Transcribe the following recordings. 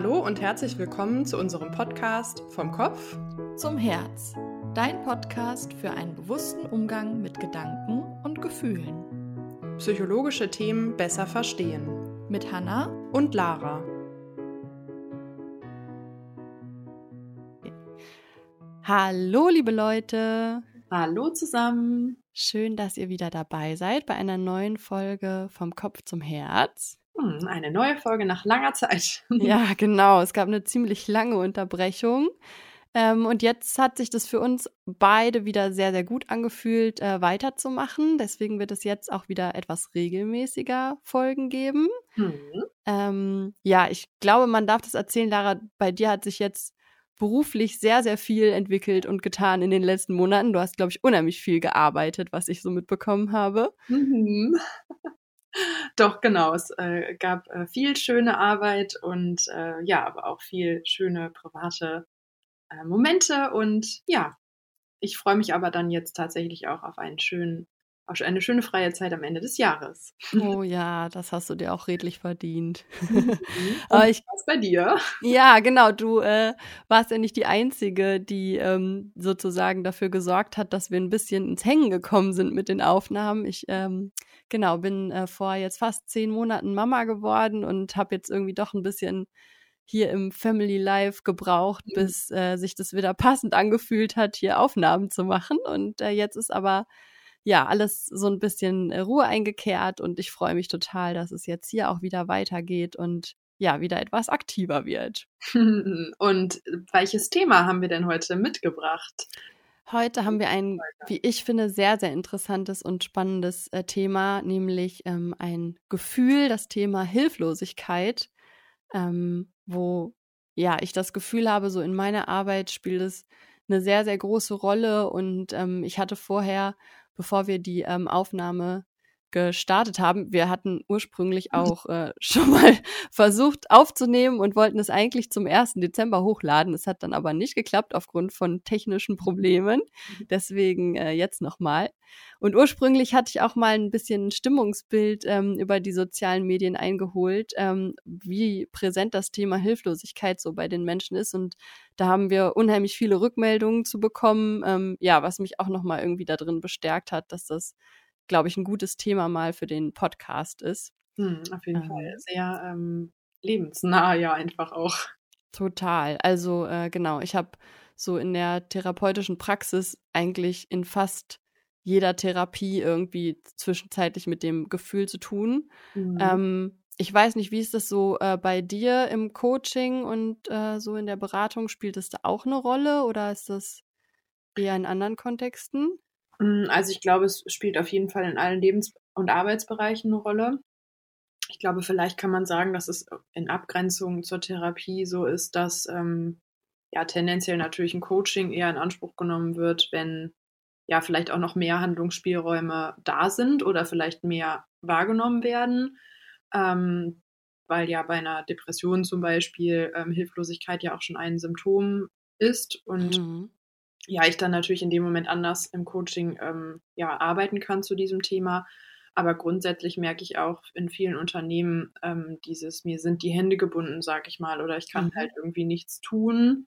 Hallo und herzlich willkommen zu unserem Podcast Vom Kopf zum Herz. Dein Podcast für einen bewussten Umgang mit Gedanken und Gefühlen. Psychologische Themen besser verstehen. Mit Hanna und Lara. Hallo, liebe Leute. Hallo zusammen. Schön, dass ihr wieder dabei seid bei einer neuen Folge Vom Kopf zum Herz. Hm, eine neue Folge nach langer Zeit. Ja, genau. Es gab eine ziemlich lange Unterbrechung. Ähm, und jetzt hat sich das für uns beide wieder sehr, sehr gut angefühlt, äh, weiterzumachen. Deswegen wird es jetzt auch wieder etwas regelmäßiger Folgen geben. Mhm. Ähm, ja, ich glaube, man darf das erzählen, Lara. Bei dir hat sich jetzt beruflich sehr, sehr viel entwickelt und getan in den letzten Monaten. Du hast, glaube ich, unheimlich viel gearbeitet, was ich so mitbekommen habe. Mhm. Doch, genau. Es äh, gab äh, viel schöne Arbeit und äh, ja, aber auch viel schöne private äh, Momente. Und ja, ich freue mich aber dann jetzt tatsächlich auch auf einen schönen auch eine schöne freie Zeit am Ende des Jahres. Oh ja, das hast du dir auch redlich verdient. Mhm. Aber ich was bei dir? Ja, genau. Du äh, warst ja nicht die einzige, die ähm, sozusagen dafür gesorgt hat, dass wir ein bisschen ins Hängen gekommen sind mit den Aufnahmen. Ich ähm, genau bin äh, vor jetzt fast zehn Monaten Mama geworden und habe jetzt irgendwie doch ein bisschen hier im Family Life gebraucht, mhm. bis äh, sich das wieder passend angefühlt hat, hier Aufnahmen zu machen. Und äh, jetzt ist aber ja, alles so ein bisschen äh, Ruhe eingekehrt und ich freue mich total, dass es jetzt hier auch wieder weitergeht und ja, wieder etwas aktiver wird. Und welches Thema haben wir denn heute mitgebracht? Heute haben wir ein, wie ich finde, sehr, sehr interessantes und spannendes äh, Thema, nämlich ähm, ein Gefühl, das Thema Hilflosigkeit, ähm, wo ja ich das Gefühl habe, so in meiner Arbeit spielt es eine sehr, sehr große Rolle und ähm, ich hatte vorher bevor wir die ähm, Aufnahme gestartet haben. Wir hatten ursprünglich mhm. auch äh, schon mal versucht aufzunehmen und wollten es eigentlich zum 1. Dezember hochladen. Es hat dann aber nicht geklappt aufgrund von technischen Problemen. Mhm. Deswegen äh, jetzt nochmal. Und ursprünglich hatte ich auch mal ein bisschen ein Stimmungsbild ähm, über die sozialen Medien eingeholt, ähm, wie präsent das Thema Hilflosigkeit so bei den Menschen ist. Und da haben wir unheimlich viele Rückmeldungen zu bekommen, ähm, ja, was mich auch nochmal irgendwie da drin bestärkt hat, dass das glaube ich, ein gutes Thema mal für den Podcast ist. Hm, auf jeden ähm, Fall. Sehr ähm, lebensnah ja einfach auch. Total. Also äh, genau, ich habe so in der therapeutischen Praxis eigentlich in fast jeder Therapie irgendwie zwischenzeitlich mit dem Gefühl zu tun. Mhm. Ähm, ich weiß nicht, wie ist das so äh, bei dir im Coaching und äh, so in der Beratung? Spielt es da auch eine Rolle oder ist das eher in anderen Kontexten? Mm, also ich glaube, es spielt auf jeden Fall in allen Lebens- und Arbeitsbereichen eine Rolle. Ich glaube, vielleicht kann man sagen, dass es in Abgrenzung zur Therapie so ist, dass ähm, ja tendenziell natürlich ein Coaching eher in Anspruch genommen wird, wenn ja vielleicht auch noch mehr Handlungsspielräume da sind oder vielleicht mehr wahrgenommen werden. Ähm, weil ja bei einer Depression zum Beispiel ähm, Hilflosigkeit ja auch schon ein Symptom ist und mhm ja, ich dann natürlich in dem Moment anders im Coaching ähm, ja, arbeiten kann zu diesem Thema. Aber grundsätzlich merke ich auch in vielen Unternehmen ähm, dieses, mir sind die Hände gebunden, sag ich mal, oder ich kann mhm. halt irgendwie nichts tun,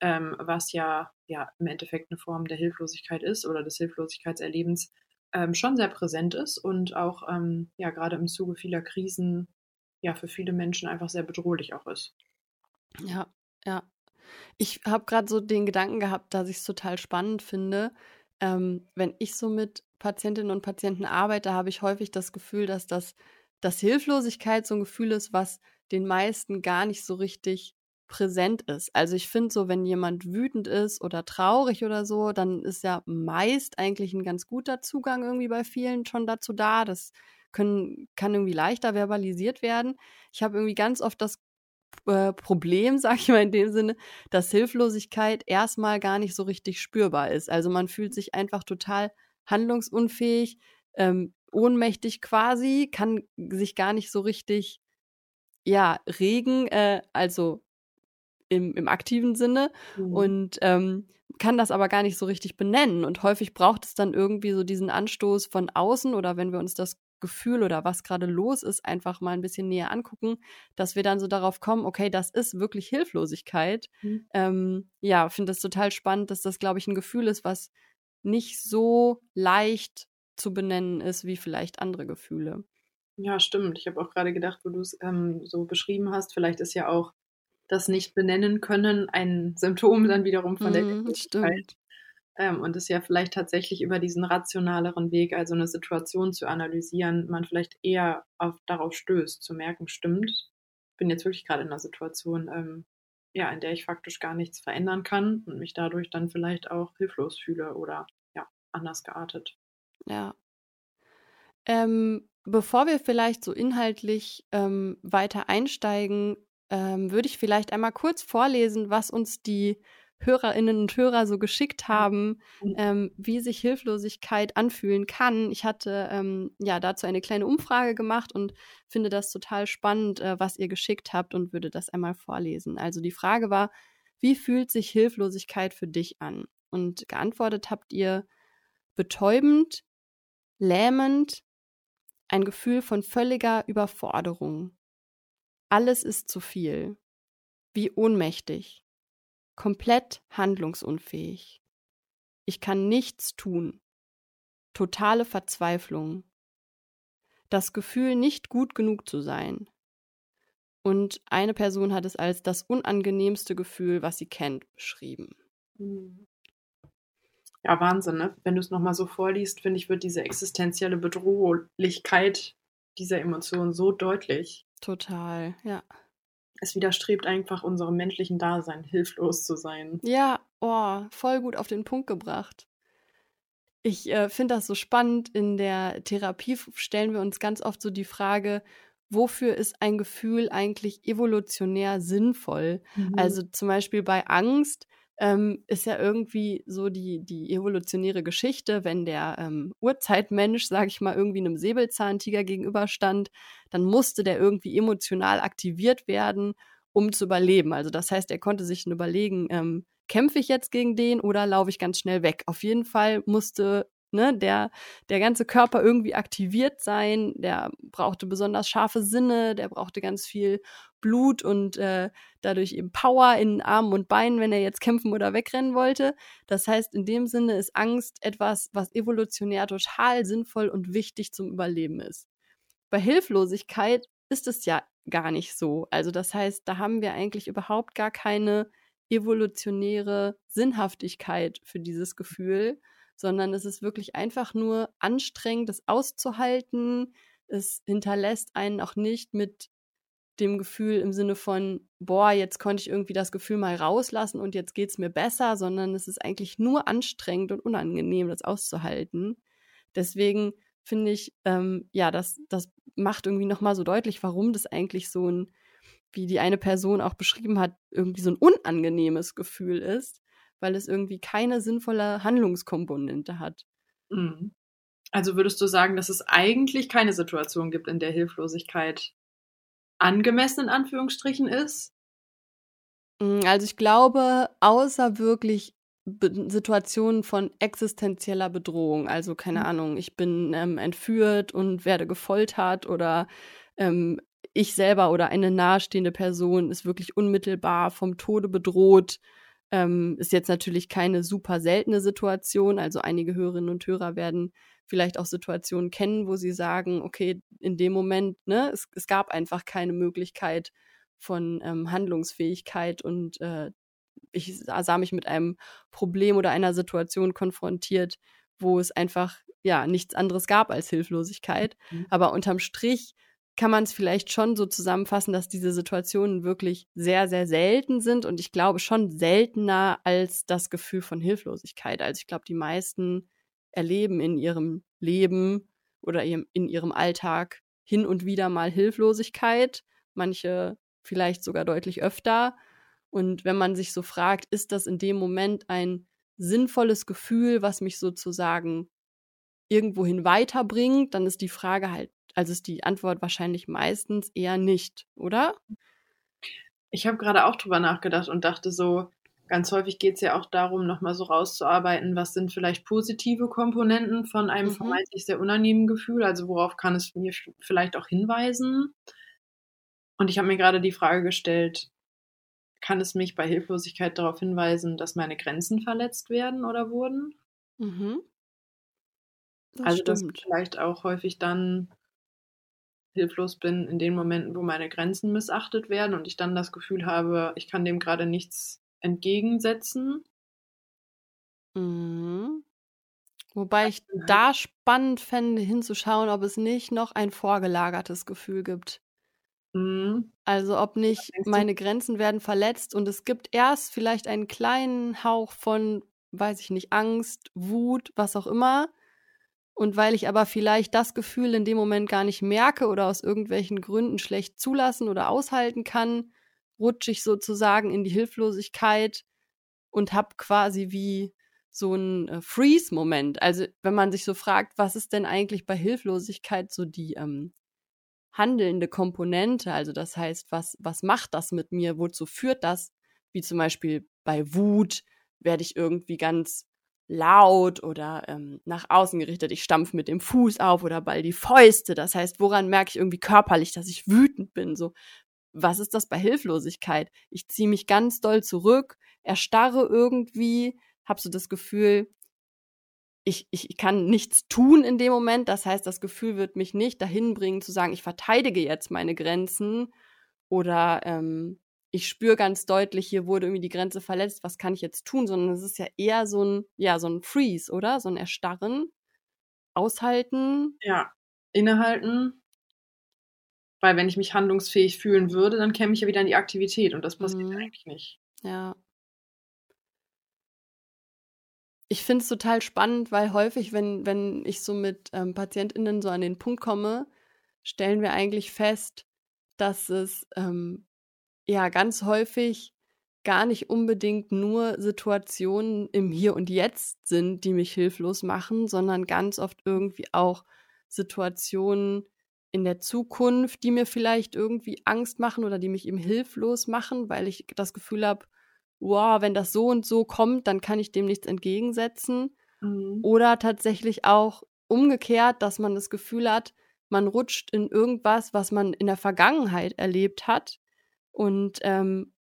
ähm, was ja, ja im Endeffekt eine Form der Hilflosigkeit ist oder des Hilflosigkeitserlebens ähm, schon sehr präsent ist und auch ähm, ja gerade im Zuge vieler Krisen ja für viele Menschen einfach sehr bedrohlich auch ist. Ja, ja, ich habe gerade so den Gedanken gehabt, dass ich es total spannend finde. Ähm, wenn ich so mit Patientinnen und Patienten arbeite, habe ich häufig das Gefühl, dass das dass Hilflosigkeit so ein Gefühl ist, was den meisten gar nicht so richtig präsent ist. Also ich finde so, wenn jemand wütend ist oder traurig oder so, dann ist ja meist eigentlich ein ganz guter Zugang irgendwie bei vielen schon dazu da. Das können, kann irgendwie leichter verbalisiert werden. Ich habe irgendwie ganz oft das äh, Problem, sag ich mal in dem Sinne, dass Hilflosigkeit erstmal gar nicht so richtig spürbar ist. Also man fühlt sich einfach total handlungsunfähig, ähm, ohnmächtig quasi, kann sich gar nicht so richtig ja regen, äh, also im, im aktiven Sinne mhm. und ähm, kann das aber gar nicht so richtig benennen. Und häufig braucht es dann irgendwie so diesen Anstoß von außen oder wenn wir uns das Gefühl oder was gerade los ist, einfach mal ein bisschen näher angucken, dass wir dann so darauf kommen, okay, das ist wirklich Hilflosigkeit. Mhm. Ähm, ja, finde es total spannend, dass das, glaube ich, ein Gefühl ist, was nicht so leicht zu benennen ist wie vielleicht andere Gefühle. Ja, stimmt. Ich habe auch gerade gedacht, wo du es ähm, so beschrieben hast, vielleicht ist ja auch das nicht benennen können ein Symptom dann wiederum von der mm, Stimmt. Ähm, und es ja vielleicht tatsächlich über diesen rationaleren Weg, also eine Situation zu analysieren, man vielleicht eher auf, darauf stößt, zu merken, stimmt, ich bin jetzt wirklich gerade in einer Situation, ähm, ja, in der ich faktisch gar nichts verändern kann und mich dadurch dann vielleicht auch hilflos fühle oder ja, anders geartet. Ja. Ähm, bevor wir vielleicht so inhaltlich ähm, weiter einsteigen, ähm, würde ich vielleicht einmal kurz vorlesen, was uns die Hörerinnen und Hörer so geschickt haben, ähm, wie sich Hilflosigkeit anfühlen kann. Ich hatte ähm, ja dazu eine kleine Umfrage gemacht und finde das total spannend, äh, was ihr geschickt habt und würde das einmal vorlesen. Also die Frage war, wie fühlt sich Hilflosigkeit für dich an? Und geantwortet habt ihr betäubend, lähmend, ein Gefühl von völliger Überforderung. Alles ist zu viel. Wie ohnmächtig. Komplett handlungsunfähig. Ich kann nichts tun. Totale Verzweiflung. Das Gefühl, nicht gut genug zu sein. Und eine Person hat es als das unangenehmste Gefühl, was sie kennt, beschrieben. Mhm. Ja, Wahnsinn, ne? Wenn du es nochmal so vorliest, finde ich, wird diese existenzielle Bedrohlichkeit dieser Emotion so deutlich. Total, ja. Es widerstrebt einfach unserem menschlichen Dasein, hilflos zu sein. Ja, oh, voll gut auf den Punkt gebracht. Ich äh, finde das so spannend. In der Therapie stellen wir uns ganz oft so die Frage, wofür ist ein Gefühl eigentlich evolutionär sinnvoll? Mhm. Also zum Beispiel bei Angst ähm, ist ja irgendwie so die, die evolutionäre Geschichte, wenn der ähm, Urzeitmensch, sag ich mal, irgendwie einem Säbelzahntiger gegenüberstand, dann musste der irgendwie emotional aktiviert werden, um zu überleben. Also das heißt, er konnte sich dann überlegen, ähm, kämpfe ich jetzt gegen den oder laufe ich ganz schnell weg? Auf jeden Fall musste ne, der, der ganze Körper irgendwie aktiviert sein, der brauchte besonders scharfe Sinne, der brauchte ganz viel Blut und äh, dadurch eben Power in Armen und Beinen, wenn er jetzt kämpfen oder wegrennen wollte. Das heißt, in dem Sinne ist Angst etwas, was evolutionär total sinnvoll und wichtig zum Überleben ist. Bei Hilflosigkeit ist es ja gar nicht so. Also das heißt, da haben wir eigentlich überhaupt gar keine evolutionäre Sinnhaftigkeit für dieses Gefühl, sondern es ist wirklich einfach nur anstrengend, das auszuhalten. Es hinterlässt einen auch nicht mit dem Gefühl im Sinne von, boah, jetzt konnte ich irgendwie das Gefühl mal rauslassen und jetzt geht es mir besser, sondern es ist eigentlich nur anstrengend und unangenehm, das auszuhalten. Deswegen finde ich, ähm, ja, das, das macht irgendwie nochmal so deutlich, warum das eigentlich so ein, wie die eine Person auch beschrieben hat, irgendwie so ein unangenehmes Gefühl ist weil es irgendwie keine sinnvolle Handlungskomponente hat. Mhm. Also würdest du sagen, dass es eigentlich keine Situation gibt, in der Hilflosigkeit angemessen in Anführungsstrichen ist? Mm, also ich glaube, außer wirklich Situationen von existenzieller Bedrohung, also keine mhm. Ahnung, ich bin ähm, entführt und werde gefoltert oder ähm, ich selber oder eine nahestehende Person ist wirklich unmittelbar vom Tode bedroht ähm, ist jetzt natürlich keine super seltene Situation. Also einige Hörerinnen und Hörer werden vielleicht auch Situationen kennen, wo sie sagen, okay, in dem Moment, ne, es, es gab einfach keine Möglichkeit von ähm, Handlungsfähigkeit und äh, ich sah mich mit einem Problem oder einer Situation konfrontiert, wo es einfach ja nichts anderes gab als Hilflosigkeit. Mhm. Aber unterm Strich kann man es vielleicht schon so zusammenfassen, dass diese Situationen wirklich sehr, sehr selten sind und ich glaube schon seltener als das Gefühl von Hilflosigkeit. Also ich glaube, die meisten erleben in ihrem Leben oder in ihrem Alltag hin und wieder mal Hilflosigkeit, manche vielleicht sogar deutlich öfter. Und wenn man sich so fragt, ist das in dem Moment ein sinnvolles Gefühl, was mich sozusagen irgendwohin weiterbringt, dann ist die Frage halt also ist die Antwort wahrscheinlich meistens eher nicht, oder? Ich habe gerade auch drüber nachgedacht und dachte so, ganz häufig geht es ja auch darum, nochmal so rauszuarbeiten, was sind vielleicht positive Komponenten von einem mhm. vermeintlich sehr unangenehmen Gefühl, also worauf kann es mir vielleicht auch hinweisen. Und ich habe mir gerade die Frage gestellt, kann es mich bei Hilflosigkeit darauf hinweisen, dass meine Grenzen verletzt werden oder wurden? Mhm. Das also, dass ich vielleicht auch häufig dann hilflos bin in den Momenten, wo meine Grenzen missachtet werden und ich dann das Gefühl habe, ich kann dem gerade nichts entgegensetzen. Mhm. Wobei ich da spannend fände, hinzuschauen, ob es nicht noch ein vorgelagertes Gefühl gibt. Mhm. Also ob nicht meine Grenzen werden verletzt und es gibt erst vielleicht einen kleinen Hauch von, weiß ich nicht, Angst, Wut, was auch immer. Und weil ich aber vielleicht das Gefühl in dem Moment gar nicht merke oder aus irgendwelchen Gründen schlecht zulassen oder aushalten kann, rutsche ich sozusagen in die Hilflosigkeit und habe quasi wie so ein äh, Freeze-Moment. Also wenn man sich so fragt, was ist denn eigentlich bei Hilflosigkeit so die ähm, handelnde Komponente? Also das heißt, was, was macht das mit mir? Wozu führt das? Wie zum Beispiel bei Wut werde ich irgendwie ganz laut oder ähm, nach außen gerichtet, ich stampfe mit dem Fuß auf oder ball die Fäuste. Das heißt, woran merke ich irgendwie körperlich, dass ich wütend bin? So, was ist das bei Hilflosigkeit? Ich ziehe mich ganz doll zurück, erstarre irgendwie, habe so das Gefühl, ich, ich, ich kann nichts tun in dem Moment. Das heißt, das Gefühl wird mich nicht dahin bringen zu sagen, ich verteidige jetzt meine Grenzen oder ähm, ich spüre ganz deutlich, hier wurde irgendwie die Grenze verletzt, was kann ich jetzt tun, sondern es ist ja eher so ein, ja, so ein Freeze, oder? So ein Erstarren, aushalten. Ja, innehalten. Weil wenn ich mich handlungsfähig fühlen würde, dann käme ich ja wieder in die Aktivität und das passiert mhm. eigentlich nicht. Ja. Ich finde es total spannend, weil häufig, wenn, wenn ich so mit ähm, PatientInnen so an den Punkt komme, stellen wir eigentlich fest, dass es ähm, ja ganz häufig gar nicht unbedingt nur Situationen im Hier und Jetzt sind, die mich hilflos machen, sondern ganz oft irgendwie auch Situationen in der Zukunft, die mir vielleicht irgendwie Angst machen oder die mich eben hilflos machen, weil ich das Gefühl habe, wow, wenn das so und so kommt, dann kann ich dem nichts entgegensetzen. Mhm. Oder tatsächlich auch umgekehrt, dass man das Gefühl hat, man rutscht in irgendwas, was man in der Vergangenheit erlebt hat und ähm,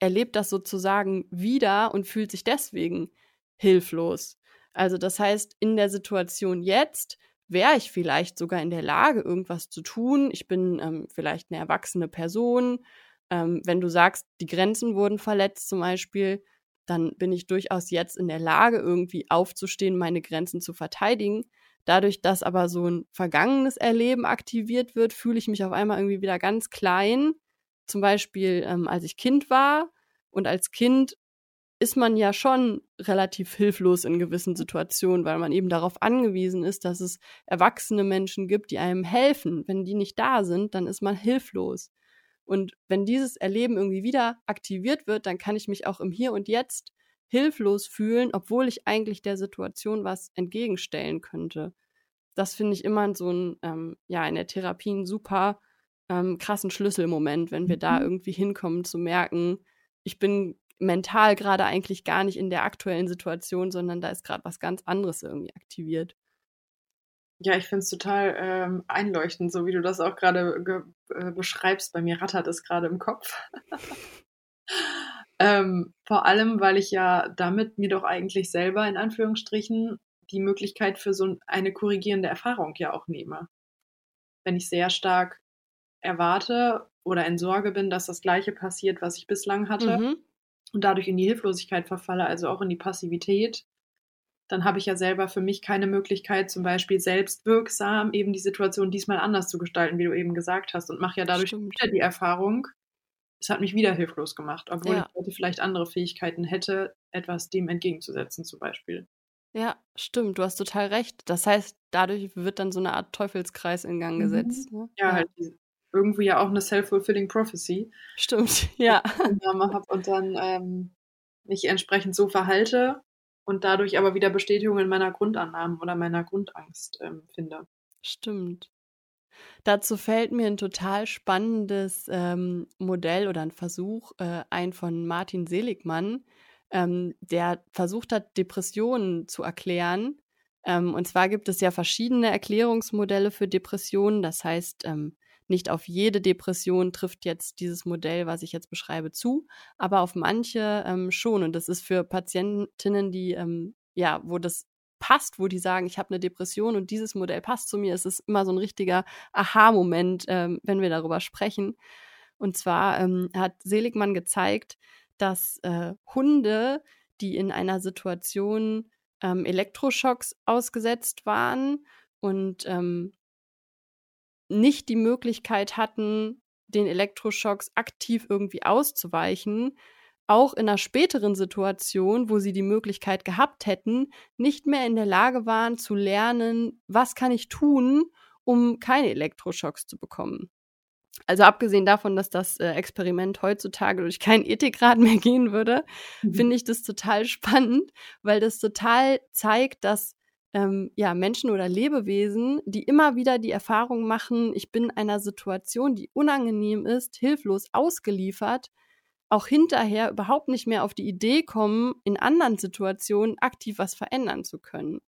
erlebt das sozusagen wieder und fühlt sich deswegen hilflos. Also das heißt, in der Situation jetzt wäre ich vielleicht sogar in der Lage, irgendwas zu tun. Ich bin ähm, vielleicht eine erwachsene Person. Ähm, wenn du sagst, die Grenzen wurden verletzt zum Beispiel, dann bin ich durchaus jetzt in der Lage, irgendwie aufzustehen, meine Grenzen zu verteidigen. Dadurch, dass aber so ein vergangenes Erleben aktiviert wird, fühle ich mich auf einmal irgendwie wieder ganz klein zum Beispiel, ähm, als ich Kind war und als Kind ist man ja schon relativ hilflos in gewissen Situationen, weil man eben darauf angewiesen ist, dass es erwachsene Menschen gibt, die einem helfen. Wenn die nicht da sind, dann ist man hilflos. Und wenn dieses Erleben irgendwie wieder aktiviert wird, dann kann ich mich auch im Hier und Jetzt hilflos fühlen, obwohl ich eigentlich der Situation was entgegenstellen könnte. Das finde ich immer so ein, ähm, ja, in der Therapie ein super ähm, krassen Schlüsselmoment, wenn wir mhm. da irgendwie hinkommen zu merken, ich bin mental gerade eigentlich gar nicht in der aktuellen Situation, sondern da ist gerade was ganz anderes irgendwie aktiviert. Ja, ich finde es total ähm, einleuchtend, so wie du das auch gerade äh, beschreibst. Bei mir rattert es gerade im Kopf. ähm, vor allem, weil ich ja damit mir doch eigentlich selber in Anführungsstrichen die Möglichkeit für so eine korrigierende Erfahrung ja auch nehme. Wenn ich sehr stark erwarte oder in Sorge bin, dass das Gleiche passiert, was ich bislang hatte mhm. und dadurch in die Hilflosigkeit verfalle, also auch in die Passivität, dann habe ich ja selber für mich keine Möglichkeit, zum Beispiel selbstwirksam eben die Situation diesmal anders zu gestalten, wie du eben gesagt hast, und mache ja dadurch Stimmt. wieder die Erfahrung, es hat mich wieder hilflos gemacht, obwohl ja. ich heute vielleicht andere Fähigkeiten hätte, etwas dem entgegenzusetzen, zum Beispiel. Ja, stimmt, du hast total recht. Das heißt, dadurch wird dann so eine Art Teufelskreis in Gang mhm. gesetzt. Ne? Ja, ja, halt irgendwie ja auch eine self-fulfilling prophecy. Stimmt, ja. Habe und dann ähm, mich entsprechend so verhalte und dadurch aber wieder Bestätigung in meiner Grundannahmen oder meiner Grundangst ähm, finde. Stimmt. Dazu fällt mir ein total spannendes ähm, Modell oder ein Versuch äh, ein von Martin Seligmann. ähm, der versucht hat, Depressionen zu erklären. Ähm, und zwar gibt es ja verschiedene Erklärungsmodelle für Depressionen. Das heißt, ähm, nicht auf jede Depression trifft jetzt dieses Modell, was ich jetzt beschreibe, zu, aber auf manche ähm, schon. Und das ist für Patientinnen, die ähm, ja, wo das passt, wo die sagen, ich habe eine Depression und dieses Modell passt zu mir. Es ist immer so ein richtiger Aha-Moment, ähm, wenn wir darüber sprechen. Und zwar ähm, hat Seligmann gezeigt, dass äh, Hunde, die in einer Situation ähm, Elektroschocks ausgesetzt waren und ähm, nicht die Möglichkeit hatten, den Elektroschocks aktiv irgendwie auszuweichen, auch in einer späteren Situation, wo sie die Möglichkeit gehabt hätten, nicht mehr in der Lage waren zu lernen, was kann ich tun, um keine Elektroschocks zu bekommen. Also abgesehen davon, dass das äh, Experiment heutzutage durch keinen Ethikrat mehr gehen würde, mhm. finde ich das total spannend, weil das total zeigt, dass ähm, ja, Menschen oder Lebewesen, die immer wieder die Erfahrung machen, ich bin einer Situation, die unangenehm ist, hilflos ausgeliefert, auch hinterher überhaupt nicht mehr auf die Idee kommen, in anderen Situationen aktiv was verändern zu können.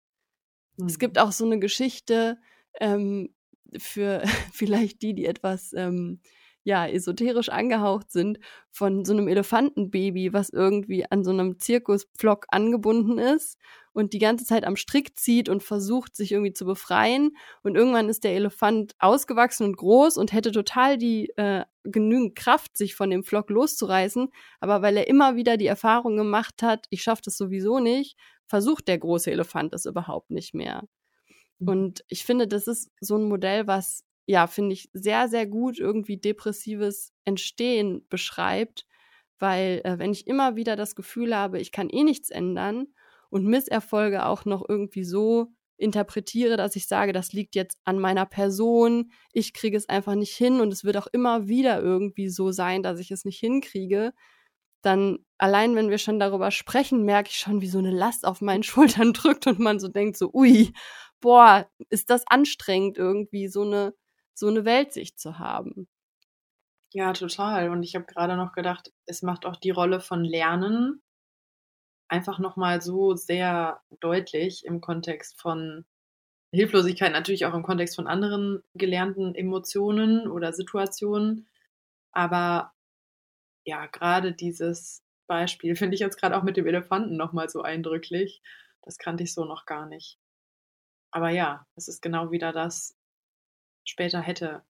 Mhm. Es gibt auch so eine Geschichte, ähm, für vielleicht die, die etwas ähm, ja, esoterisch angehaucht sind, von so einem Elefantenbaby, was irgendwie an so einem Zirkuspflock angebunden ist und die ganze Zeit am Strick zieht und versucht, sich irgendwie zu befreien. Und irgendwann ist der Elefant ausgewachsen und groß und hätte total die äh, genügend Kraft, sich von dem Flock loszureißen. Aber weil er immer wieder die Erfahrung gemacht hat, ich schaffe das sowieso nicht, versucht der große Elefant es überhaupt nicht mehr. Mhm. Und ich finde, das ist so ein Modell, was, ja, finde ich, sehr, sehr gut irgendwie depressives Entstehen beschreibt, weil äh, wenn ich immer wieder das Gefühl habe, ich kann eh nichts ändern und Misserfolge auch noch irgendwie so interpretiere, dass ich sage, das liegt jetzt an meiner Person, ich kriege es einfach nicht hin und es wird auch immer wieder irgendwie so sein, dass ich es nicht hinkriege, dann allein wenn wir schon darüber sprechen, merke ich schon, wie so eine Last auf meinen Schultern drückt und man so denkt so, ui, boah, ist das anstrengend irgendwie so eine so eine Weltsicht zu haben. Ja, total. Und ich habe gerade noch gedacht, es macht auch die Rolle von Lernen einfach nochmal so sehr deutlich im Kontext von Hilflosigkeit, natürlich auch im Kontext von anderen gelernten Emotionen oder Situationen. Aber ja, gerade dieses Beispiel finde ich jetzt gerade auch mit dem Elefanten nochmal so eindrücklich. Das kannte ich so noch gar nicht. Aber ja, es ist genau wieder das, später hätte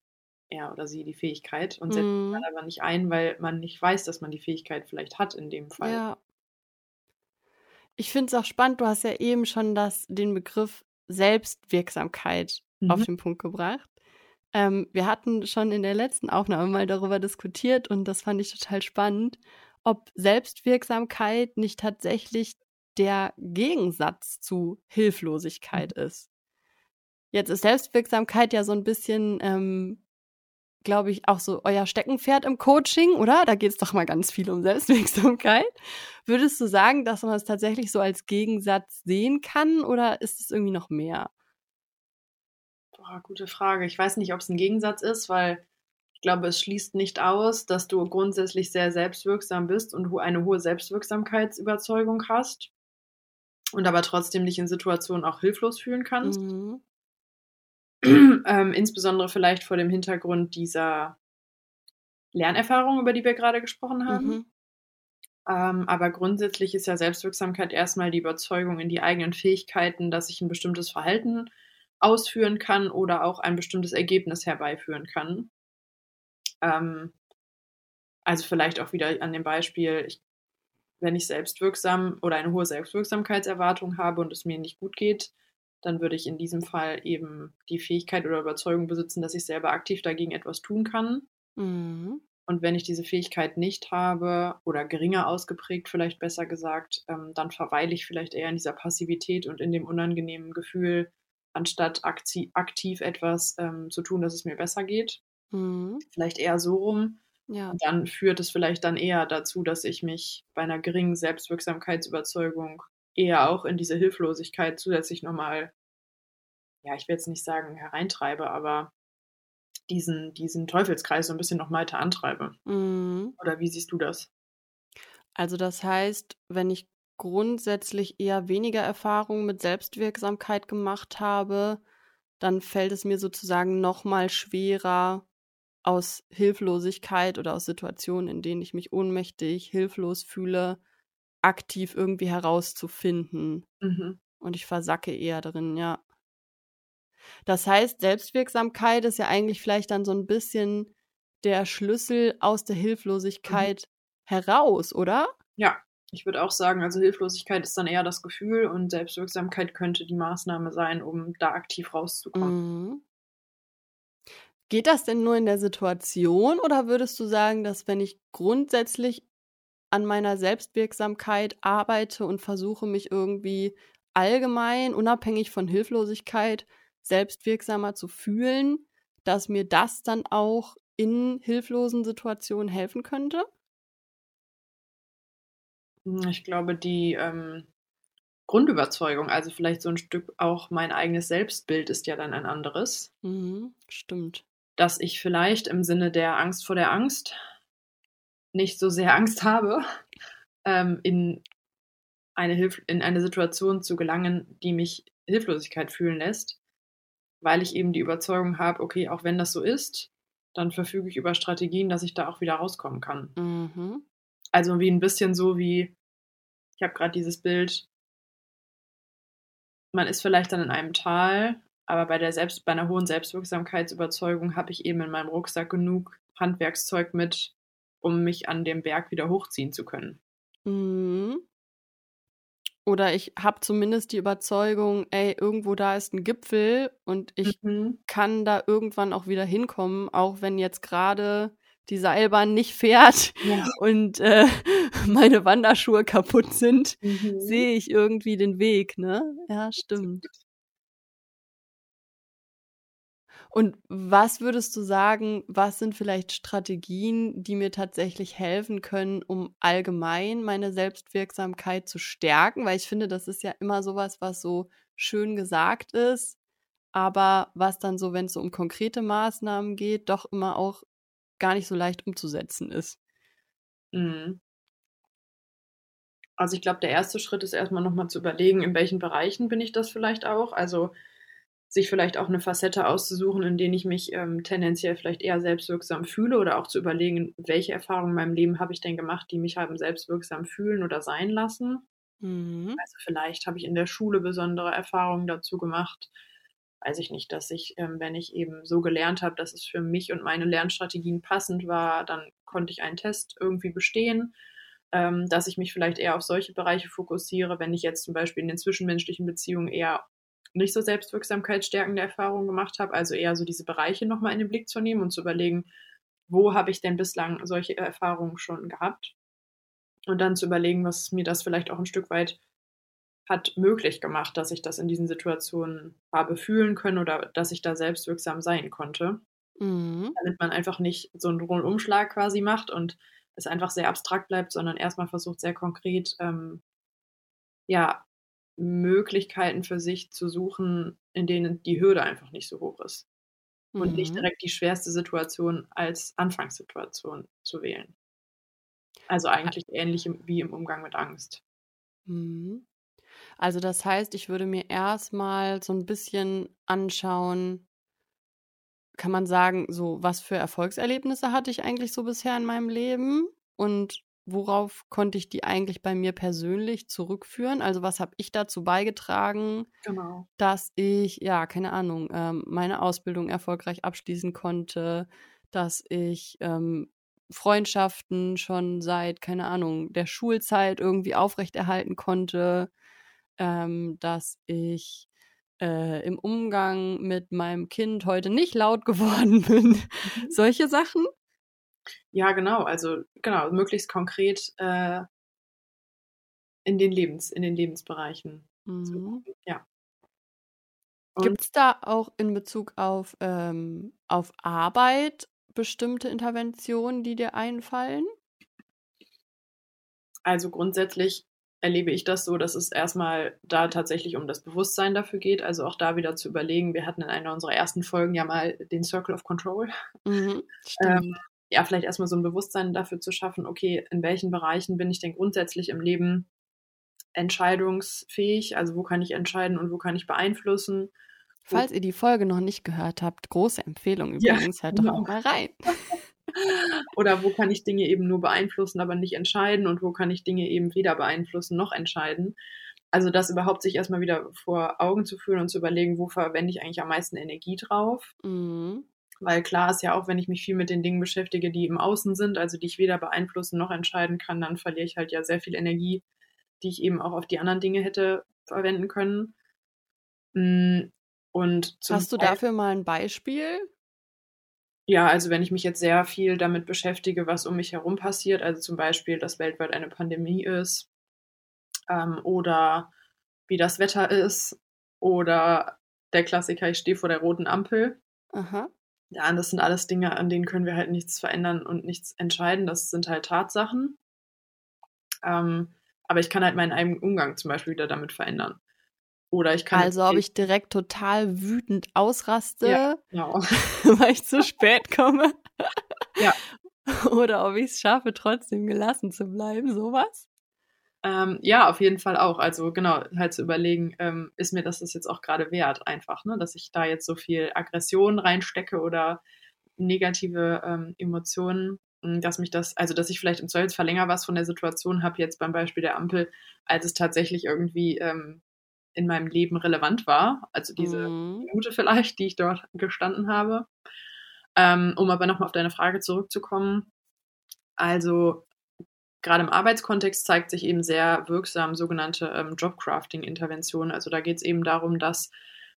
er oder sie die Fähigkeit und setzt mm. dann aber nicht ein, weil man nicht weiß, dass man die Fähigkeit vielleicht hat in dem Fall. Ja. Ich finde es auch spannend, du hast ja eben schon das, den Begriff Selbstwirksamkeit mhm. auf den Punkt gebracht. Ähm, wir hatten schon in der letzten Aufnahme mal darüber diskutiert und das fand ich total spannend, ob Selbstwirksamkeit nicht tatsächlich der Gegensatz zu Hilflosigkeit mhm. ist. Jetzt ist Selbstwirksamkeit ja so ein bisschen, ähm, glaube ich, auch so euer Steckenpferd im Coaching, oder? Da geht es doch mal ganz viel um Selbstwirksamkeit. Würdest du sagen, dass man es tatsächlich so als Gegensatz sehen kann oder ist es irgendwie noch mehr? Boah, gute Frage. Ich weiß nicht, ob es ein Gegensatz ist, weil ich glaube, es schließt nicht aus, dass du grundsätzlich sehr selbstwirksam bist und eine hohe Selbstwirksamkeitsüberzeugung hast und aber trotzdem dich in Situationen auch hilflos fühlen kannst. Mhm. ähm, insbesondere vielleicht vor dem Hintergrund dieser Lernerfahrung, über die wir gerade gesprochen haben. Mhm. Ähm, aber grundsätzlich ist ja Selbstwirksamkeit erstmal die Überzeugung in die eigenen Fähigkeiten, dass ich ein bestimmtes Verhalten ausführen kann oder auch ein bestimmtes Ergebnis herbeiführen kann. Ähm, also vielleicht auch wieder an dem Beispiel, ich, wenn ich selbstwirksam oder eine hohe Selbstwirksamkeitserwartung habe und es mir nicht gut geht, dann würde ich in diesem Fall eben die Fähigkeit oder Überzeugung besitzen, dass ich selber aktiv dagegen etwas tun kann. Mhm. Und wenn ich diese Fähigkeit nicht habe oder geringer ausgeprägt, vielleicht besser gesagt, ähm, dann verweile ich vielleicht eher in dieser Passivität und in dem unangenehmen Gefühl, anstatt aktiv etwas ähm, zu tun, dass es mir besser geht. Mhm. Vielleicht eher so rum. Ja. Dann führt es vielleicht dann eher dazu, dass ich mich bei einer geringen Selbstwirksamkeitsüberzeugung eher auch in diese Hilflosigkeit zusätzlich nochmal, ja, ich will jetzt nicht sagen hereintreibe, aber diesen, diesen Teufelskreis so ein bisschen noch weiter antreibe. Mhm. Oder wie siehst du das? Also das heißt, wenn ich grundsätzlich eher weniger Erfahrung mit Selbstwirksamkeit gemacht habe, dann fällt es mir sozusagen noch mal schwerer, aus Hilflosigkeit oder aus Situationen, in denen ich mich ohnmächtig, hilflos fühle, aktiv irgendwie herauszufinden. Mhm. Und ich versacke eher drin, ja. Das heißt, Selbstwirksamkeit ist ja eigentlich vielleicht dann so ein bisschen der Schlüssel aus der. Hilflosigkeit mhm. heraus, oder? Ja, ich würde auch sagen, also Hilflosigkeit ist dann eher das Gefühl und Selbstwirksamkeit könnte die Maßnahme sein, um da aktiv rauszukommen. Mhm. Geht das denn nur in der Situation oder würdest du sagen, dass wenn ich grundsätzlich an meiner Selbstwirksamkeit arbeite und versuche, mich irgendwie allgemein, unabhängig von Hilflosigkeit, selbstwirksamer zu fühlen, dass mir das dann auch in hilflosen Situationen helfen könnte? Hm, ich glaube, die ähm, Grundüberzeugung, also vielleicht so ein Stück auch mein eigenes Selbstbild ist ja dann ein anderes. Mhm, stimmt dass ich vielleicht im Sinne der Angst vor der Angst nicht so sehr Angst habe, ähm, in, eine Hilf in eine Situation zu gelangen, die mich Hilflosigkeit fühlen lässt, weil ich eben die Überzeugung habe, okay, auch wenn das so ist, dann verfüge ich über Strategien, dass ich da auch wieder rauskommen kann. Mhm. Also wie ein bisschen so wie, ich habe gerade dieses Bild, man ist vielleicht dann in einem Tal aber bei der Selbst, bei einer hohen Selbstwirksamkeitsüberzeugung habe ich eben in meinem Rucksack genug Handwerkszeug mit, um mich an dem Berg wieder hochziehen zu können. Mhm. Oder ich habe zumindest die Überzeugung, ey, irgendwo da ist ein Gipfel und ich mhm. kann da irgendwann auch wieder hinkommen, auch wenn jetzt gerade die Seilbahn nicht fährt ja. und äh, meine Wanderschuhe kaputt sind, mhm. sehe ich irgendwie den Weg, ne? Ja, stimmt. Und was würdest du sagen, was sind vielleicht Strategien, die mir tatsächlich helfen können, um allgemein meine Selbstwirksamkeit zu stärken? Weil ich finde, das ist ja immer sowas, was so schön gesagt ist, aber was dann so, wenn es so um konkrete Maßnahmen geht, doch immer auch gar nicht so leicht umzusetzen ist. Mhm. Also ich glaube, der erste Schritt ist erstmal nochmal zu überlegen, in welchen Bereichen bin ich das vielleicht auch. Also sich vielleicht auch eine Facette auszusuchen, in denen ich mich ähm, tendenziell vielleicht eher selbstwirksam fühle oder auch zu überlegen, welche Erfahrungen in meinem Leben habe ich denn gemacht, die mich haben selbstwirksam fühlen oder sein lassen. Mhm. Also vielleicht habe ich in der Schule besondere Erfahrungen dazu gemacht. Weiß ich nicht, dass ich, ähm, wenn ich eben so gelernt habe, dass es für mich und meine Lernstrategien passend war, dann konnte ich einen Test irgendwie bestehen ähm, dass ich mich vielleicht eher auf solche Bereiche fokussiere, wenn ich jetzt zum Beispiel in den zwischenmenschlichen Beziehungen eher nicht so selbstwirksamkeitsstärkende Erfahrungen gemacht habe, also eher so diese Bereiche nochmal in den Blick zu nehmen und zu überlegen, wo habe ich denn bislang solche Erfahrungen schon gehabt? Und dann zu überlegen, was mir das vielleicht auch ein Stück weit hat möglich gemacht, dass ich das in diesen Situationen habe fühlen können oder dass ich da selbstwirksam sein konnte. Mhm. Damit man einfach nicht so einen Rundumschlag quasi macht und es einfach sehr abstrakt bleibt, sondern erstmal versucht, sehr konkret ähm, ja, Möglichkeiten für sich zu suchen, in denen die Hürde einfach nicht so hoch ist. Und mhm. nicht direkt die schwerste Situation als Anfangssituation zu wählen. Also eigentlich ähnlich wie im Umgang mit Angst. Mhm. Also das heißt, ich würde mir erstmal so ein bisschen anschauen, kann man sagen, so was für Erfolgserlebnisse hatte ich eigentlich so bisher in meinem Leben und worauf konnte ich die eigentlich bei mir persönlich zurückführen? Also was habe ich dazu beigetragen, genau. dass ich, ja, keine Ahnung, ähm, meine Ausbildung erfolgreich abschließen konnte, dass ich ähm, Freundschaften schon seit, keine Ahnung, der Schulzeit irgendwie aufrechterhalten konnte, ähm, dass ich äh, im Umgang mit meinem Kind heute nicht laut geworden bin. Mhm. Solche Sachen. Ja, genau. Also genau, möglichst konkret äh, in den Lebens, in den Lebensbereichen. Mhm. Ja. Gibt es da auch in Bezug auf, ähm, auf Arbeit bestimmte Interventionen, die dir einfallen? Also grundsätzlich erlebe ich das so, dass es erstmal da tatsächlich um das Bewusstsein dafür geht. Also auch da wieder zu überlegen, wir hatten in einer unserer ersten Folgen ja mal den Circle of Control. Mhm, ähm, ja, vielleicht erstmal so ein Bewusstsein dafür zu schaffen, okay, in welchen Bereichen bin ich denn grundsätzlich im Leben entscheidungsfähig? Also wo kann ich entscheiden und wo kann ich beeinflussen? Falls ihr die Folge noch nicht gehört habt, große Empfehlung übrigens, ja, hört genau. doch auch mal rein. Oder wo kann ich Dinge eben nur beeinflussen, aber nicht entscheiden und wo kann ich Dinge eben weder beeinflussen noch entscheiden. Also das überhaupt sich erstmal wieder vor Augen zu führen und zu überlegen, wo verwende ich eigentlich am meisten Energie drauf. Mhm. Weil klar ist ja auch, wenn ich mich viel mit den Dingen beschäftige, die im Außen sind, also die ich weder beeinflussen noch entscheiden kann, dann verliere ich halt ja sehr viel Energie, die ich eben auch auf die anderen Dinge hätte verwenden können. Mm, und Hast du dafür mal ein Beispiel? Ja, also wenn ich mich jetzt sehr viel damit beschäftige, was um mich herum passiert, also zum Beispiel, dass weltweit eine Pandemie ist ähm, oder wie das Wetter ist oder der Klassiker, ich stehe vor der roten Ampel. Aha. Ja, das sind alles Dinge, an denen können wir halt nichts verändern und nichts entscheiden. Das sind halt Tatsachen. Ähm, aber ich kann halt meinen eigenen Umgang zum Beispiel wieder damit verändern. Oder ich kann. Also, ob ich direkt total wütend ausraste, ja, genau. weil ich zu spät komme. ja. Oder ob ich es schaffe, trotzdem gelassen zu bleiben, sowas? Ähm, ja, auf jeden Fall auch. Also genau, halt zu überlegen, ähm, ist mir das das jetzt auch gerade wert, einfach, ne? dass ich da jetzt so viel Aggression reinstecke oder negative ähm, Emotionen, hm, dass mich das, also dass ich vielleicht im Zweifelsfall länger was von der Situation habe, jetzt beim Beispiel der Ampel, als es tatsächlich irgendwie ähm, in meinem Leben relevant war. Also diese mhm. Minute vielleicht, die ich dort gestanden habe. Ähm, um aber nochmal auf deine Frage zurückzukommen. Also gerade im Arbeitskontext zeigt sich eben sehr wirksam sogenannte ähm, Jobcrafting-Interventionen. Also da geht es eben darum, dass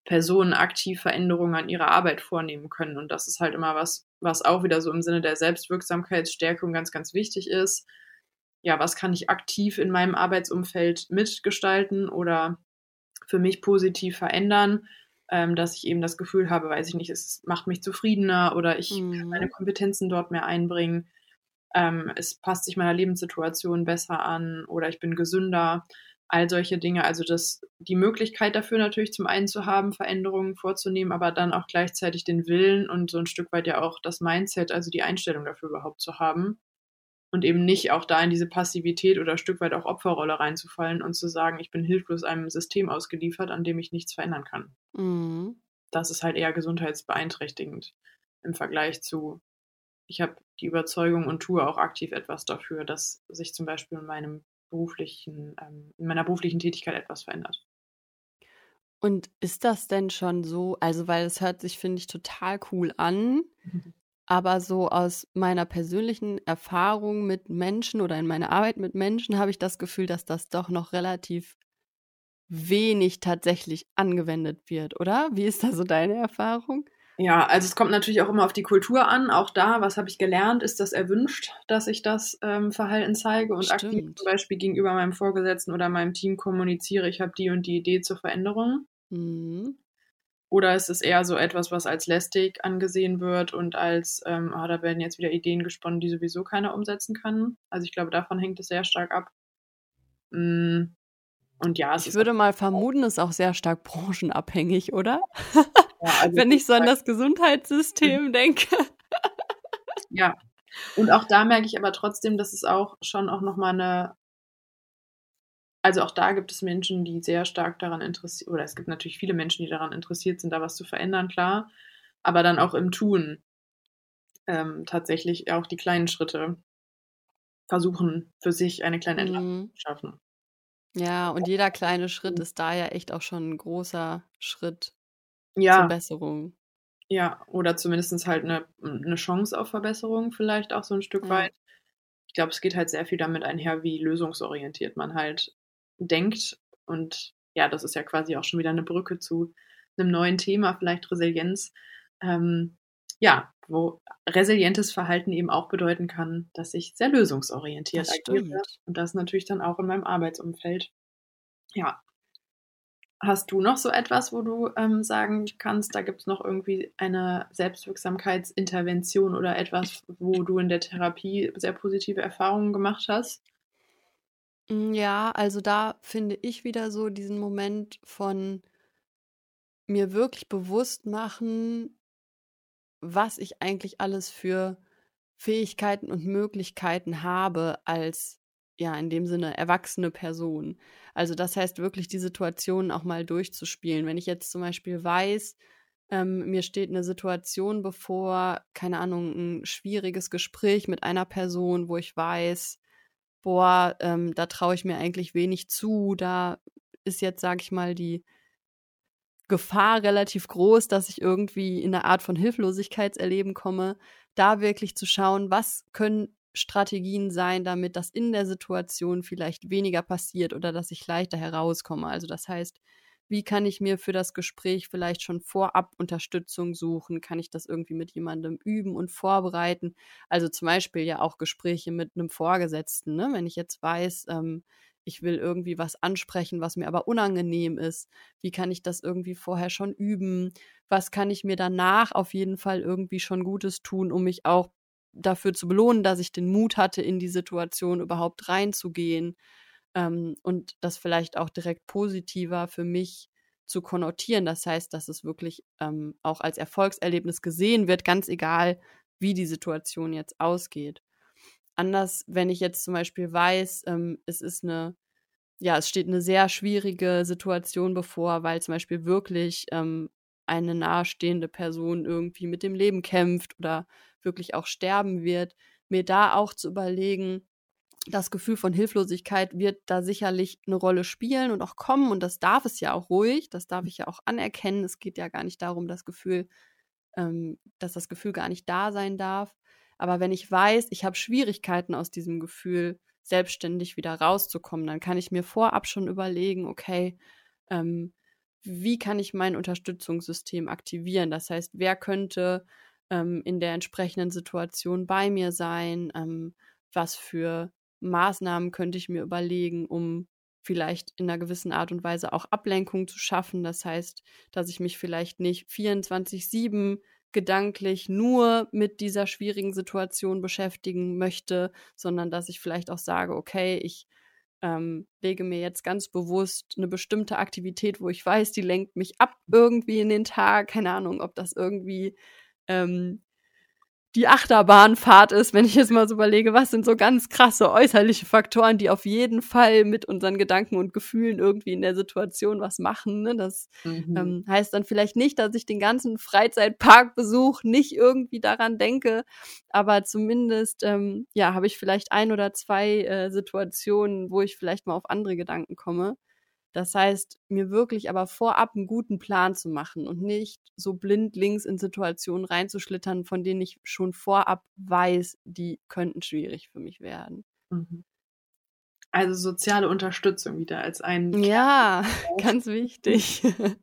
Personen aktiv Veränderungen an ihrer Arbeit vornehmen können. Und das ist halt immer was, was auch wieder so im Sinne der Selbstwirksamkeitsstärkung ganz, ganz wichtig ist. Ja, was kann ich aktiv in meinem Arbeitsumfeld mitgestalten oder für mich positiv verändern, ähm, dass ich eben das Gefühl habe, weiß ich nicht, es macht mich zufriedener oder ich mhm. kann meine Kompetenzen dort mehr einbringen. Ähm, es passt sich meiner Lebenssituation besser an oder ich bin gesünder. All solche Dinge. Also das, die Möglichkeit dafür natürlich zum einen zu haben, Veränderungen vorzunehmen, aber dann auch gleichzeitig den Willen und so ein Stück weit ja auch das Mindset, also die Einstellung dafür überhaupt zu haben und eben nicht auch da in diese Passivität oder ein Stück weit auch Opferrolle reinzufallen und zu sagen, ich bin hilflos einem System ausgeliefert, an dem ich nichts verändern kann. Mhm. Das ist halt eher gesundheitsbeeinträchtigend im Vergleich zu, ich habe die Überzeugung und tue auch aktiv etwas dafür, dass sich zum Beispiel in meinem beruflichen, ähm, in meiner beruflichen Tätigkeit etwas verändert. Und ist das denn schon so, also weil es hört sich, finde ich, total cool an, mhm. Aber so aus meiner persönlichen Erfahrung mit Menschen oder in meiner Arbeit mit Menschen habe ich das Gefühl, dass das doch noch relativ wenig tatsächlich angewendet wird, oder? Wie ist da so deine Erfahrung? Ja, also es kommt natürlich auch immer auf die Kultur an. Auch da, was habe ich gelernt? Ist das erwünscht, dass ich das ähm, Verhalten zeige und Stimmt. aktiv zum Beispiel gegenüber meinem Vorgesetzten oder meinem Team kommuniziere, ich habe die und die Idee zur Veränderung? Mhm. Oder ist es eher so etwas, was als lästig angesehen wird und als, ähm, ah, da werden jetzt wieder Ideen gesponnen, die sowieso keiner umsetzen kann? Also ich glaube, davon hängt es sehr stark ab. Mm. Und ja, es ich würde mal vermuten, es ist auch sehr stark branchenabhängig, oder? Ja, also Wenn ich so an das Gesundheitssystem denke. Ja. Und auch da merke ich aber trotzdem, dass es auch schon auch nochmal eine also auch da gibt es Menschen, die sehr stark daran interessiert, oder es gibt natürlich viele Menschen, die daran interessiert sind, da was zu verändern, klar, aber dann auch im Tun ähm, tatsächlich auch die kleinen Schritte versuchen, für sich eine kleine Entlastung mhm. zu schaffen. Ja, und jeder kleine Schritt ist da ja echt auch schon ein großer Schritt ja. zur Besserung. Ja, oder zumindest halt eine, eine Chance auf Verbesserung vielleicht auch so ein Stück ja. weit. Ich glaube, es geht halt sehr viel damit einher, wie lösungsorientiert man halt denkt. Und ja, das ist ja quasi auch schon wieder eine Brücke zu einem neuen Thema, vielleicht Resilienz. Ähm, ja, wo resilientes Verhalten eben auch bedeuten kann, dass ich sehr lösungsorientiert das agiere. Und das natürlich dann auch in meinem Arbeitsumfeld. Ja. Hast du noch so etwas, wo du ähm, sagen kannst, da gibt es noch irgendwie eine Selbstwirksamkeitsintervention oder etwas, wo du in der Therapie sehr positive Erfahrungen gemacht hast? Hm, ja, also da finde ich wieder so diesen Moment von mir wirklich bewusst machen, was ich eigentlich alles für Fähigkeiten und Möglichkeiten habe als ja, in dem Sinne erwachsene Person. Also das heißt wirklich die Situation auch mal durchzuspielen. Wenn ich jetzt zum Beispiel weiß, ähm, mir steht eine Situation bevor, keine Ahnung, ein schwieriges Gespräch mit einer Person, wo ich weiß, boah, ähm, da traue ich mir eigentlich wenig zu, da ist jetzt, sag ich mal, die Gefahr relativ groß, dass ich irgendwie in eine Art von Hilflosigkeitserleben komme, da wirklich zu schauen, was können Strategien sein, damit das in der Situation vielleicht weniger passiert oder dass ich leichter herauskomme. Also das heißt, wie kann ich mir für das Gespräch vielleicht schon vorab Unterstützung suchen? Kann ich das irgendwie mit jemandem üben und vorbereiten? Also zum Beispiel ja auch Gespräche mit einem Vorgesetzten. Ne? Wenn ich jetzt weiß, ähm, ich will irgendwie was ansprechen, was mir aber unangenehm ist. Wie kann ich das irgendwie vorher schon üben? Was kann ich mir danach auf jeden Fall irgendwie schon Gutes tun, um mich auch dafür zu belohnen, dass ich den Mut hatte, in die Situation überhaupt reinzugehen ähm, und das vielleicht auch direkt positiver für mich zu konnotieren. Das heißt, dass es wirklich ähm, auch als Erfolgserlebnis gesehen wird, ganz egal, wie die Situation jetzt ausgeht. Anders, wenn ich jetzt zum Beispiel weiß, ähm, es ist eine, ja, es steht eine sehr schwierige Situation bevor, weil zum Beispiel wirklich ähm, eine nahestehende Person irgendwie mit dem Leben kämpft oder wirklich auch sterben wird, mir da auch zu überlegen, das Gefühl von Hilflosigkeit wird da sicherlich eine Rolle spielen und auch kommen und das darf es ja auch ruhig, das darf ich ja auch anerkennen. Es geht ja gar nicht darum, das Gefühl, ähm, dass das Gefühl gar nicht da sein darf. Aber wenn ich weiß, ich habe Schwierigkeiten aus diesem Gefühl selbstständig wieder rauszukommen, dann kann ich mir vorab schon überlegen, okay, ähm, wie kann ich mein Unterstützungssystem aktivieren? Das heißt, wer könnte ähm, in der entsprechenden Situation bei mir sein? Ähm, was für Maßnahmen könnte ich mir überlegen, um vielleicht in einer gewissen Art und Weise auch Ablenkung zu schaffen? Das heißt, dass ich mich vielleicht nicht 24-7 gedanklich nur mit dieser schwierigen Situation beschäftigen möchte, sondern dass ich vielleicht auch sage, okay, ich ähm, lege mir jetzt ganz bewusst eine bestimmte Aktivität, wo ich weiß, die lenkt mich ab irgendwie in den Tag. Keine Ahnung, ob das irgendwie ähm, die Achterbahnfahrt ist, wenn ich jetzt mal so überlege, was sind so ganz krasse äußerliche Faktoren, die auf jeden Fall mit unseren Gedanken und Gefühlen irgendwie in der Situation was machen. Ne? Das mhm. ähm, heißt dann vielleicht nicht, dass ich den ganzen Freizeitparkbesuch nicht irgendwie daran denke, aber zumindest ähm, ja habe ich vielleicht ein oder zwei äh, Situationen, wo ich vielleicht mal auf andere Gedanken komme. Das heißt, mir wirklich aber vorab einen guten Plan zu machen und nicht so blindlings in Situationen reinzuschlittern, von denen ich schon vorab weiß, die könnten schwierig für mich werden. Mhm. Also soziale Unterstützung wieder als ein. Ja, ganz wichtig.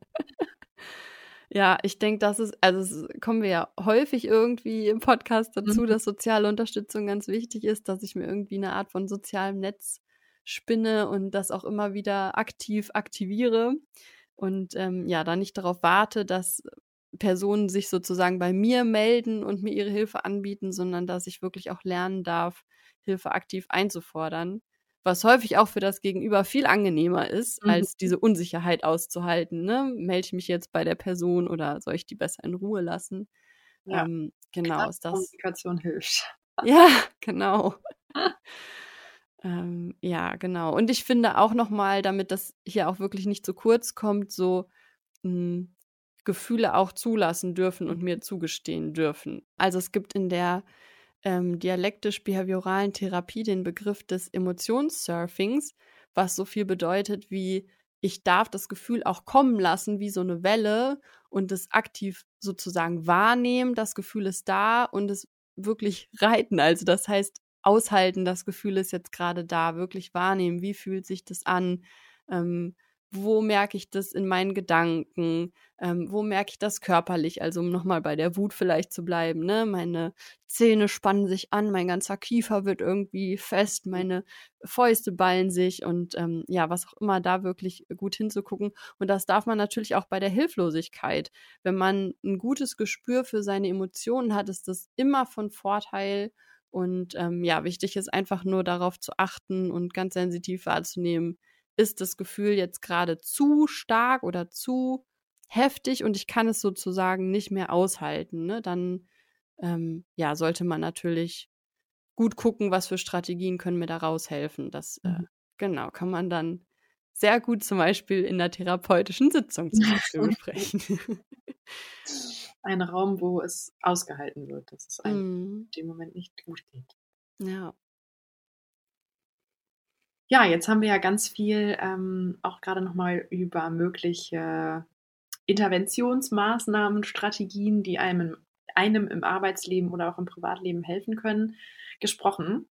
ja, ich denke, das ist, also kommen wir ja häufig irgendwie im Podcast dazu, mhm. dass soziale Unterstützung ganz wichtig ist, dass ich mir irgendwie eine Art von sozialem Netz spinne und das auch immer wieder aktiv aktiviere und ähm, ja, dann nicht darauf warte, dass Personen sich sozusagen bei mir melden und mir ihre Hilfe anbieten, sondern dass ich wirklich auch lernen darf, Hilfe aktiv einzufordern. Was häufig auch für das Gegenüber viel angenehmer ist, mhm. als diese Unsicherheit auszuhalten. Ne? Melde ich mich jetzt bei der Person oder soll ich die besser in Ruhe lassen? Ja, ähm, genau, ist das. Kommunikation hilft. Ja, genau. Ähm, ja, genau. Und ich finde auch nochmal, damit das hier auch wirklich nicht zu kurz kommt, so mh, hm, Gefühle auch zulassen dürfen und mir zugestehen dürfen. Also es gibt in der ähm, dialektisch-behavioralen Therapie den Begriff des Emotionssurfings, was so viel bedeutet wie ich darf das Gefühl auch kommen lassen wie so eine Welle und es aktiv sozusagen wahrnehmen. Das Gefühl ist da und es wirklich reiten. Also das heißt, aushalten, das Gefühl ist jetzt gerade da, wirklich wahrnehmen, wie fühlt sich das an, ähm, wo merke ich das in meinen Gedanken, ähm, wo merke ich das körperlich, also um nochmal bei der Wut vielleicht zu bleiben, ne? Meine Zähne spannen sich an, mein ganzer Kiefer wird irgendwie fest, meine Fäuste ballen sich und ähm, ja, was auch immer da wirklich gut hinzugucken. Und das darf man natürlich auch bei der Hilflosigkeit. Wenn man ein gutes Gespür für seine Emotionen hat, ist das immer von Vorteil und ähm, ja, wichtig ist einfach nur darauf zu achten und ganz sensitiv wahrzunehmen, ist das Gefühl jetzt gerade zu stark oder zu heftig und ich kann es sozusagen nicht mehr aushalten. Ne? Dann ähm, ja, sollte man natürlich gut gucken, was für Strategien können mir da raushelfen. Das, äh, mhm. genau, kann man dann sehr gut zum Beispiel in der therapeutischen Sitzung zum Beispiel besprechen. Ein Raum, wo es ausgehalten wird, dass es einem mm. in dem Moment nicht gut geht. Ja. Ja, jetzt haben wir ja ganz viel ähm, auch gerade nochmal über mögliche Interventionsmaßnahmen, Strategien, die einem, einem im Arbeitsleben oder auch im Privatleben helfen können, gesprochen.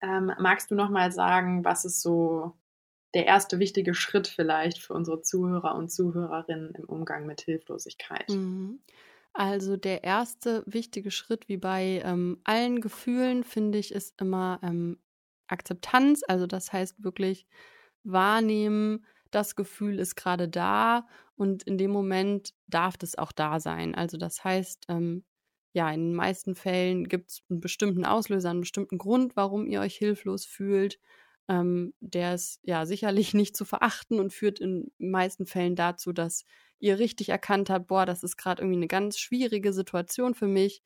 Ähm, magst du nochmal sagen, was ist so der erste wichtige Schritt vielleicht für unsere Zuhörer und Zuhörerinnen im Umgang mit Hilflosigkeit? Mhm. Also der erste wichtige Schritt, wie bei ähm, allen Gefühlen, finde ich, ist immer ähm, Akzeptanz. Also das heißt wirklich wahrnehmen, das Gefühl ist gerade da und in dem Moment darf es auch da sein. Also das heißt, ähm, ja, in den meisten Fällen gibt es einen bestimmten Auslöser, einen bestimmten Grund, warum ihr euch hilflos fühlt. Ähm, der ist ja sicherlich nicht zu verachten und führt in meisten Fällen dazu, dass ihr richtig erkannt habt, boah, das ist gerade irgendwie eine ganz schwierige Situation für mich.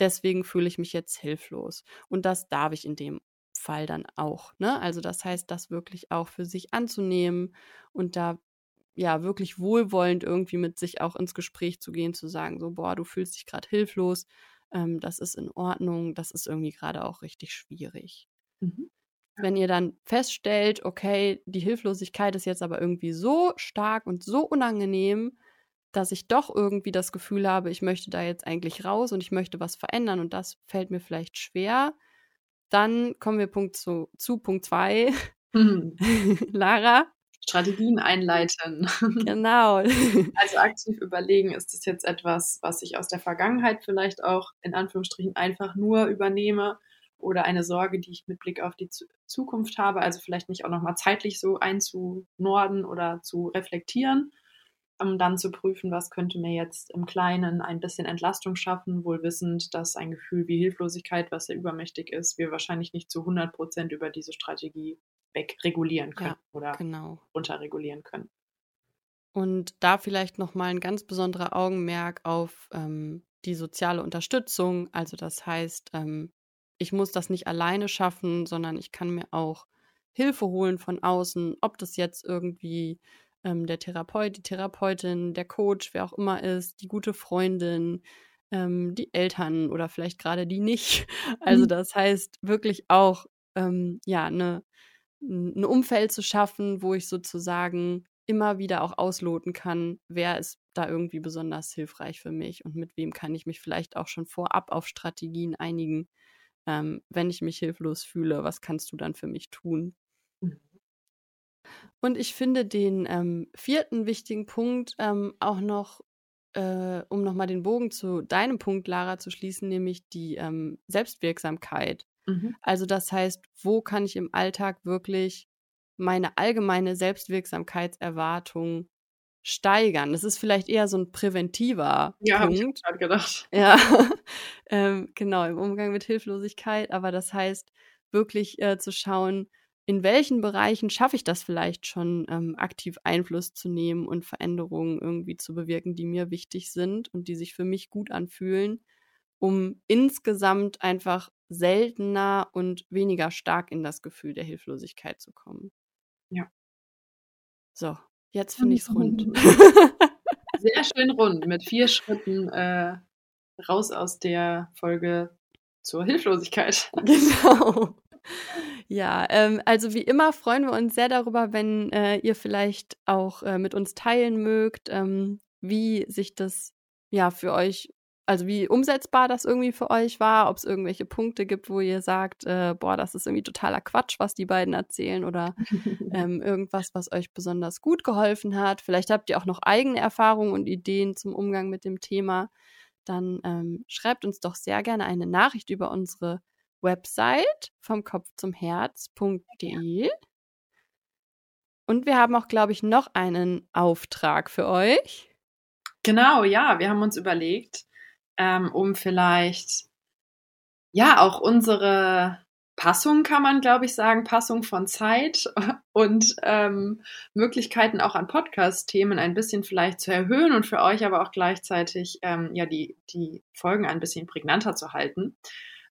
Deswegen fühle ich mich jetzt hilflos. Und das darf ich in dem Fall dann auch. Ne? Also das heißt, das wirklich auch für sich anzunehmen und da ja wirklich wohlwollend irgendwie mit sich auch ins Gespräch zu gehen, zu sagen, so, boah, du fühlst dich gerade hilflos, ähm, das ist in Ordnung, das ist irgendwie gerade auch richtig schwierig. Mhm. Wenn ihr dann feststellt, okay, die Hilflosigkeit ist jetzt aber irgendwie so stark und so unangenehm, dass ich doch irgendwie das Gefühl habe, ich möchte da jetzt eigentlich raus und ich möchte was verändern und das fällt mir vielleicht schwer, dann kommen wir Punkt zu, zu Punkt 2. Mhm. Lara. Strategien einleiten. Genau. Also aktiv überlegen, ist das jetzt etwas, was ich aus der Vergangenheit vielleicht auch in Anführungsstrichen einfach nur übernehme oder eine Sorge, die ich mit Blick auf die Zukunft habe, also vielleicht nicht auch nochmal zeitlich so einzunorden oder zu reflektieren, um dann zu prüfen, was könnte mir jetzt im Kleinen ein bisschen Entlastung schaffen, wohl wissend, dass ein Gefühl wie Hilflosigkeit, was sehr übermächtig ist, wir wahrscheinlich nicht zu 100 Prozent über diese Strategie wegregulieren können ja, oder genau. runterregulieren können. Und da vielleicht nochmal ein ganz besonderer Augenmerk auf ähm, die soziale Unterstützung. Also das heißt, ähm, ich muss das nicht alleine schaffen, sondern ich kann mir auch Hilfe holen von außen, ob das jetzt irgendwie ähm, der Therapeut, die Therapeutin, der Coach, wer auch immer ist, die gute Freundin, ähm, die Eltern oder vielleicht gerade die nicht. Also mhm. das heißt wirklich auch, ähm, ja, eine ein Umfeld zu schaffen, wo ich sozusagen immer wieder auch ausloten kann, wer ist da irgendwie besonders hilfreich für mich und mit wem kann ich mich vielleicht auch schon vorab auf Strategien einigen, ähm, wenn ich mich hilflos fühle, was kannst du dann für mich tun? Mhm. Und ich finde den ähm, vierten wichtigen Punkt ähm, auch noch, äh, um nochmal den Bogen zu deinem Punkt, Lara, zu schließen, nämlich die ähm, Selbstwirksamkeit. Mhm. Also das heißt, wo kann ich im Alltag wirklich meine allgemeine Selbstwirksamkeitserwartung steigern. Das ist vielleicht eher so ein präventiver ja, Punkt. Ja, habe ich gerade gedacht. Ja, ähm, genau, im Umgang mit Hilflosigkeit. Aber das heißt, wirklich äh, zu schauen, in welchen Bereichen schaffe ich das vielleicht schon, ähm, aktiv Einfluss zu nehmen und Veränderungen irgendwie zu bewirken, die mir wichtig sind und die sich für mich gut anfühlen, um insgesamt einfach seltener und weniger stark in das Gefühl der Hilflosigkeit zu kommen. Ja. So, Jetzt finde ich es rund. Sehr schön rund, mit vier Schritten äh, raus aus der Folge zur Hilflosigkeit. Genau. Ja, ähm, also wie immer freuen wir uns sehr darüber, wenn äh, ihr vielleicht auch äh, mit uns teilen mögt, ähm, wie sich das ja für euch also wie umsetzbar das irgendwie für euch war, ob es irgendwelche Punkte gibt, wo ihr sagt, äh, boah, das ist irgendwie totaler Quatsch, was die beiden erzählen oder ähm, irgendwas, was euch besonders gut geholfen hat. Vielleicht habt ihr auch noch eigene Erfahrungen und Ideen zum Umgang mit dem Thema. Dann ähm, schreibt uns doch sehr gerne eine Nachricht über unsere Website vom Kopf zum Herz.de. Und wir haben auch, glaube ich, noch einen Auftrag für euch. Genau, ja, wir haben uns überlegt, ähm, um vielleicht ja auch unsere Passung kann man, glaube ich, sagen, Passung von Zeit und ähm, Möglichkeiten auch an Podcast-Themen ein bisschen vielleicht zu erhöhen und für euch aber auch gleichzeitig ähm, ja die, die Folgen ein bisschen prägnanter zu halten.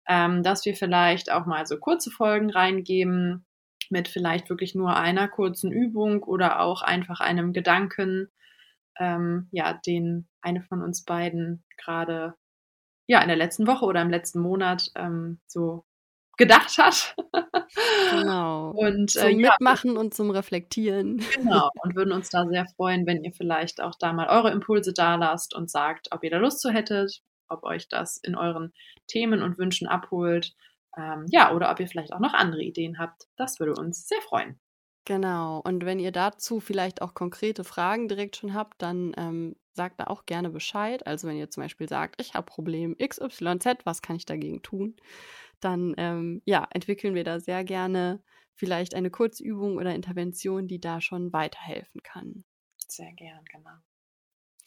Ähm, dass wir vielleicht auch mal so kurze Folgen reingeben mit vielleicht wirklich nur einer kurzen Übung oder auch einfach einem Gedanken, ähm, ja, den eine von uns beiden gerade ja in der letzten Woche oder im letzten Monat ähm, so gedacht hat. Genau. und äh, zum ja, Mitmachen und zum Reflektieren. Genau. Und würden uns da sehr freuen, wenn ihr vielleicht auch da mal eure Impulse da lasst und sagt, ob ihr da Lust zu hättet, ob euch das in euren Themen und Wünschen abholt. Ähm, ja, oder ob ihr vielleicht auch noch andere Ideen habt. Das würde uns sehr freuen. Genau. Und wenn ihr dazu vielleicht auch konkrete Fragen direkt schon habt, dann ähm, sagt da auch gerne Bescheid. Also wenn ihr zum Beispiel sagt, ich habe Problem XYZ, was kann ich dagegen tun? Dann ähm, ja, entwickeln wir da sehr gerne vielleicht eine Kurzübung oder Intervention, die da schon weiterhelfen kann. Sehr gern, genau.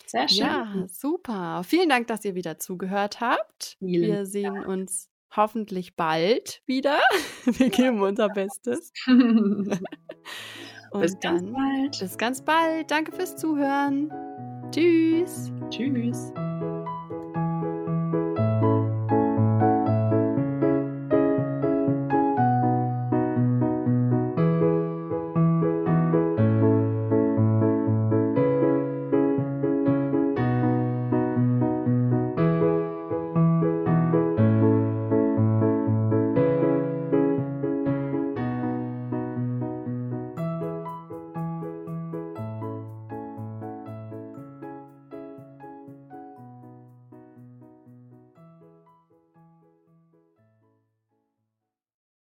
Sehr schön. Ja, super. Vielen Dank, dass ihr wieder zugehört habt. Vielen wir sehen Dank. uns hoffentlich bald wieder. Wir geben unser Bestes. Und bis ganz dann, bald. Bis ganz bald. Danke fürs Zuhören. Tschüss. Tschüss.